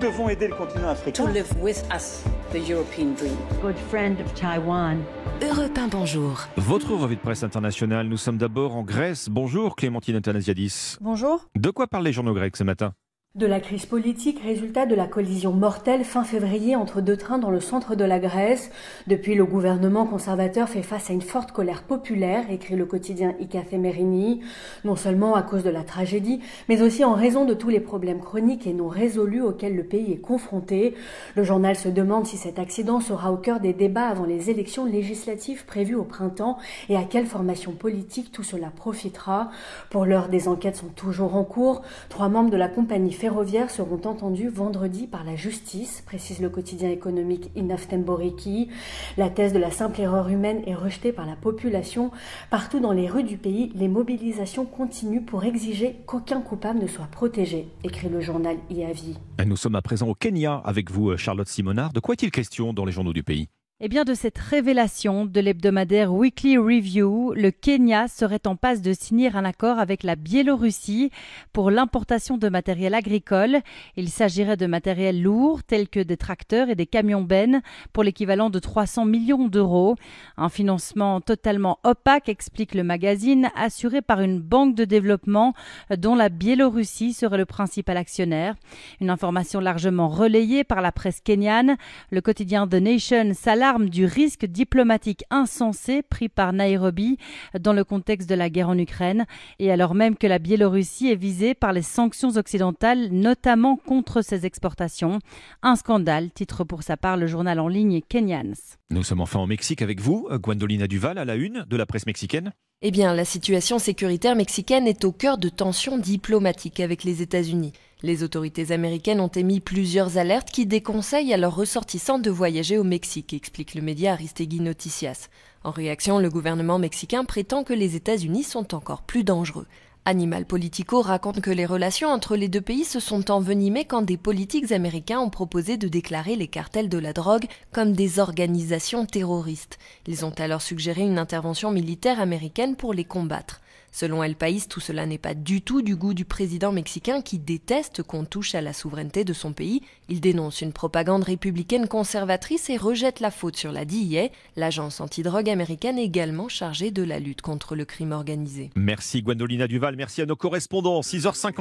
devons aider le continent africain. To live with us the European dream. Good friend of Taiwan. Europe 1, bonjour. Votre revue de presse internationale, nous sommes d'abord en Grèce. Bonjour Clémentine Athanasiadis. Bonjour. De quoi parlent les journaux grecs ce matin? De la crise politique, résultat de la collision mortelle fin février entre deux trains dans le centre de la Grèce. Depuis, le gouvernement conservateur fait face à une forte colère populaire, écrit le quotidien Ikath Merini, non seulement à cause de la tragédie, mais aussi en raison de tous les problèmes chroniques et non résolus auxquels le pays est confronté. Le journal se demande si cet accident sera au cœur des débats avant les élections législatives prévues au printemps et à quelle formation politique tout cela profitera. Pour l'heure, des enquêtes sont toujours en cours. Trois membres de la compagnie ferroviaires seront entendus vendredi par la justice, précise le quotidien économique Inaftemboriki. La thèse de la simple erreur humaine est rejetée par la population. Partout dans les rues du pays, les mobilisations continuent pour exiger qu'aucun coupable ne soit protégé, écrit le journal IAVI. Nous sommes à présent au Kenya avec vous, Charlotte Simonard. De quoi est-il question dans les journaux du pays? Eh bien, de cette révélation de l'hebdomadaire Weekly Review, le Kenya serait en passe de signer un accord avec la Biélorussie pour l'importation de matériel agricole. Il s'agirait de matériel lourd tel que des tracteurs et des camions bennes pour l'équivalent de 300 millions d'euros. Un financement totalement opaque, explique le magazine, assuré par une banque de développement dont la Biélorussie serait le principal actionnaire. Une information largement relayée par la presse kenyane. Le quotidien The Nation s'alarme du risque diplomatique insensé pris par Nairobi dans le contexte de la guerre en Ukraine, et alors même que la Biélorussie est visée par les sanctions occidentales, notamment contre ses exportations. Un scandale, titre pour sa part le journal en ligne Kenyans. Nous sommes enfin au Mexique avec vous, Gwendolina Duval, à la une de la presse mexicaine. Eh bien, la situation sécuritaire mexicaine est au cœur de tensions diplomatiques avec les États-Unis. Les autorités américaines ont émis plusieurs alertes qui déconseillent à leurs ressortissants de voyager au Mexique, explique le média Aristegui Noticias. En réaction, le gouvernement mexicain prétend que les États-Unis sont encore plus dangereux. Animal Politico raconte que les relations entre les deux pays se sont envenimées quand des politiques américains ont proposé de déclarer les cartels de la drogue comme des organisations terroristes. Ils ont alors suggéré une intervention militaire américaine pour les combattre. Selon El País, tout cela n'est pas du tout du goût du président mexicain qui déteste qu'on touche à la souveraineté de son pays. Il dénonce une propagande républicaine conservatrice et rejette la faute sur la DIA, l'agence antidrogue américaine également chargée de la lutte contre le crime organisé. Merci Gwendolina Duval, merci à nos correspondants. 6h50.